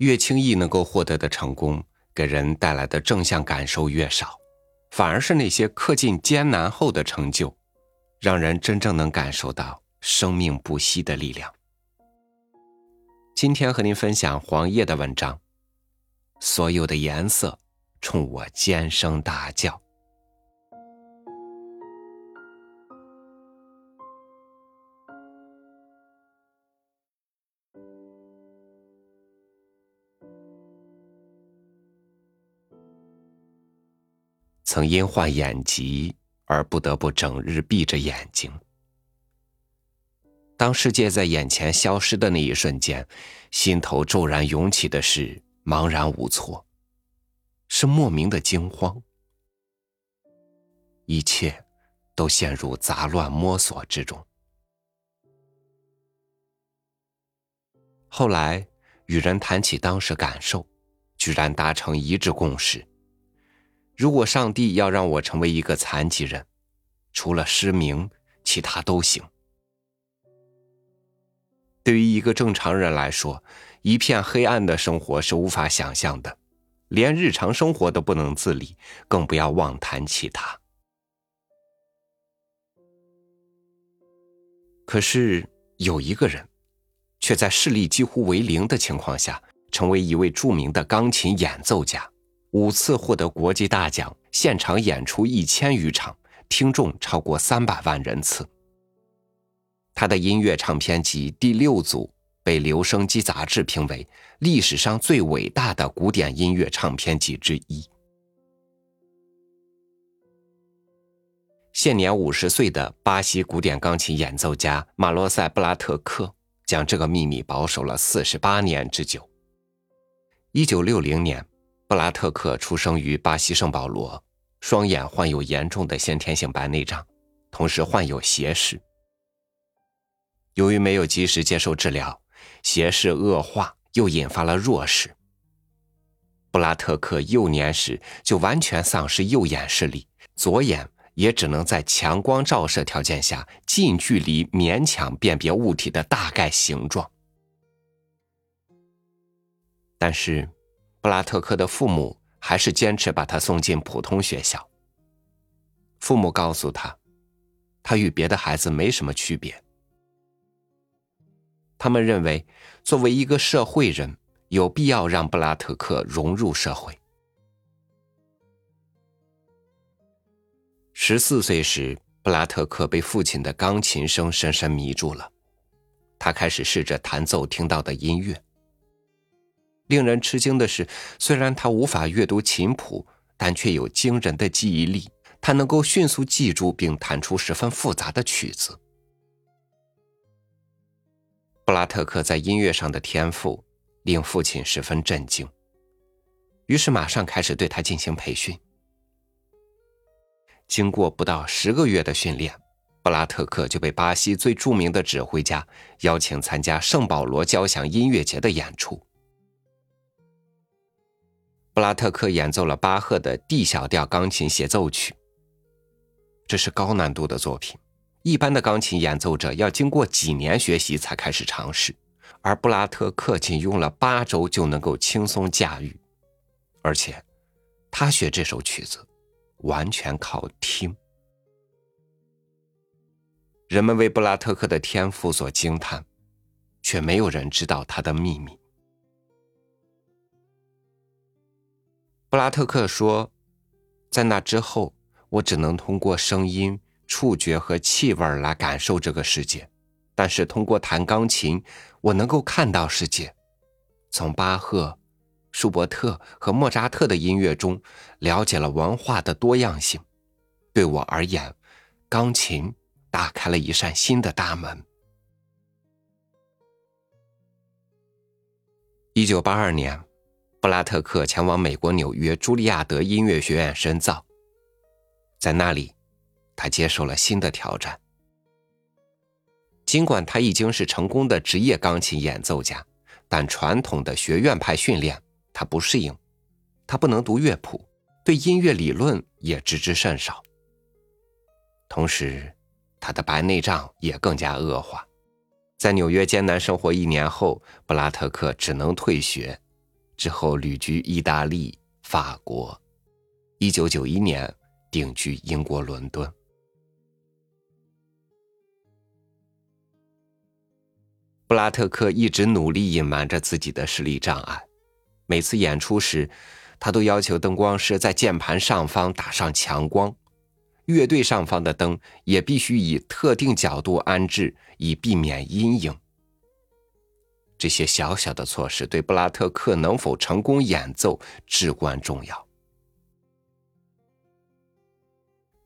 越轻易能够获得的成功，给人带来的正向感受越少，反而是那些克尽艰难后的成就，让人真正能感受到生命不息的力量。今天和您分享黄叶的文章，所有的颜色冲我尖声大叫。曾因患眼疾而不得不整日闭着眼睛。当世界在眼前消失的那一瞬间，心头骤然涌起的是茫然无措，是莫名的惊慌，一切都陷入杂乱摸索之中。后来与人谈起当时感受，居然达成一致共识。如果上帝要让我成为一个残疾人，除了失明，其他都行。对于一个正常人来说，一片黑暗的生活是无法想象的，连日常生活都不能自理，更不要妄谈其他。可是有一个人，却在视力几乎为零的情况下，成为一位著名的钢琴演奏家。五次获得国际大奖，现场演出一千余场，听众超过三百万人次。他的音乐唱片集第六组被留声机杂志评为历史上最伟大的古典音乐唱片集之一。现年五十岁的巴西古典钢琴演奏家马罗塞·布拉特克将这个秘密保守了四十八年之久。一九六零年。布拉特克出生于巴西圣保罗，双眼患有严重的先天性白内障，同时患有斜视。由于没有及时接受治疗，斜视恶化，又引发了弱视。布拉特克幼年时就完全丧失右眼视力，左眼也只能在强光照射条件下近距离勉强辨别物体的大概形状。但是。布拉特克的父母还是坚持把他送进普通学校。父母告诉他，他与别的孩子没什么区别。他们认为，作为一个社会人，有必要让布拉特克融入社会。十四岁时，布拉特克被父亲的钢琴声深深迷住了，他开始试着弹奏听到的音乐。令人吃惊的是，虽然他无法阅读琴谱，但却有惊人的记忆力。他能够迅速记住并弹出十分复杂的曲子。布拉特克在音乐上的天赋令父亲十分震惊，于是马上开始对他进行培训。经过不到十个月的训练，布拉特克就被巴西最著名的指挥家邀请参加圣保罗交响音乐节的演出。布拉特克演奏了巴赫的 D 小调钢琴协奏曲，这是高难度的作品，一般的钢琴演奏者要经过几年学习才开始尝试，而布拉特克仅用了八周就能够轻松驾驭，而且他学这首曲子完全靠听。人们为布拉特克的天赋所惊叹，却没有人知道他的秘密。布拉特克说：“在那之后，我只能通过声音、触觉和气味来感受这个世界；但是通过弹钢琴，我能够看到世界。从巴赫、舒伯特和莫扎特的音乐中，了解了文化的多样性。对我而言，钢琴打开了一扇新的大门。”一九八二年。布拉特克前往美国纽约茱莉亚德音乐学院深造，在那里，他接受了新的挑战。尽管他已经是成功的职业钢琴演奏家，但传统的学院派训练他不适应，他不能读乐谱，对音乐理论也知之甚少。同时，他的白内障也更加恶化。在纽约艰难生活一年后，布拉特克只能退学。之后旅居意大利、法国，一九九一年定居英国伦敦。布拉特克一直努力隐瞒着自己的视力障碍，每次演出时，他都要求灯光师在键盘上方打上强光，乐队上方的灯也必须以特定角度安置，以避免阴影。这些小小的措施对布拉特克能否成功演奏至关重要。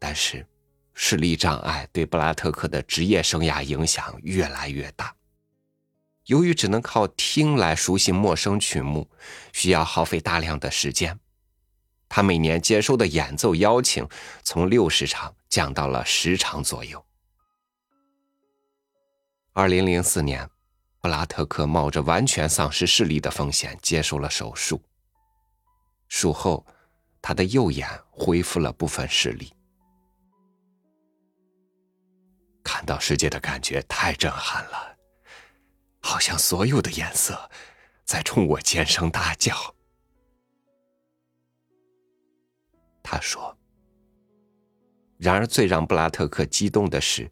但是，视力障碍对布拉特克的职业生涯影响越来越大。由于只能靠听来熟悉陌生曲目，需要耗费大量的时间，他每年接收的演奏邀请从六十场降到了十场左右。二零零四年。布拉特克冒着完全丧失视力的风险接受了手术。术后，他的右眼恢复了部分视力。看到世界的感觉太震撼了，好像所有的颜色在冲我尖声大叫。他说。然而，最让布拉特克激动的是，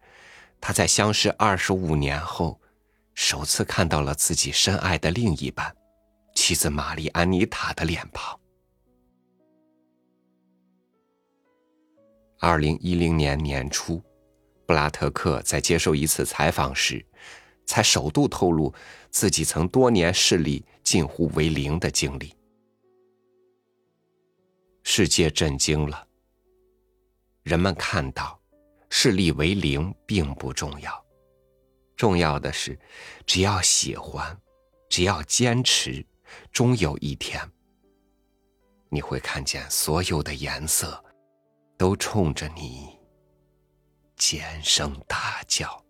他在相识二十五年后。首次看到了自己深爱的另一半，妻子玛丽安妮塔的脸庞。二零一零年年初，布拉特克在接受一次采访时，才首度透露自己曾多年视力近乎为零的经历。世界震惊了，人们看到视力为零并不重要。重要的是，只要喜欢，只要坚持，终有一天，你会看见所有的颜色都冲着你尖声大叫。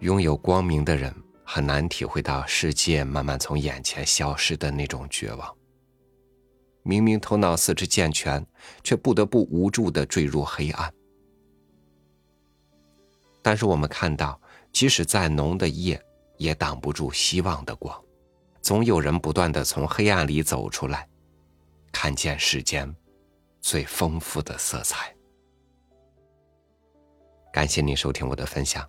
拥有光明的人很难体会到世界慢慢从眼前消失的那种绝望。明明头脑四肢健全，却不得不无助的坠入黑暗。但是我们看到，即使再浓的夜，也挡不住希望的光。总有人不断的从黑暗里走出来，看见世间最丰富的色彩。感谢您收听我的分享。